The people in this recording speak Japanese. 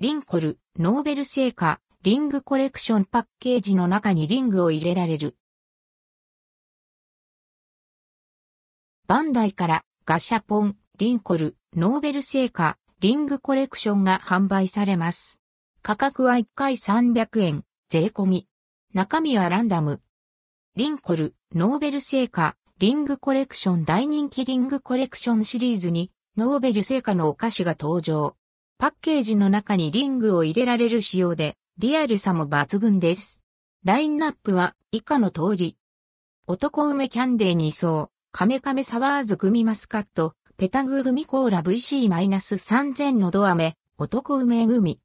リンコル、ノーベル製菓、リングコレクションパッケージの中にリングを入れられる。バンダイからガシャポン、リンコル、ノーベル製菓、リングコレクションが販売されます。価格は1回300円、税込み。中身はランダム。リンコル、ノーベル製菓、リングコレクション大人気リングコレクションシリーズに、ノーベル製菓のお菓子が登場。パッケージの中にリングを入れられる仕様で、リアルさも抜群です。ラインナップは以下の通り。男梅キャンデー2層、カメカメサワーズグミマスカット、ペタググミコーラ VC-3000 のドアメ、男梅グミ。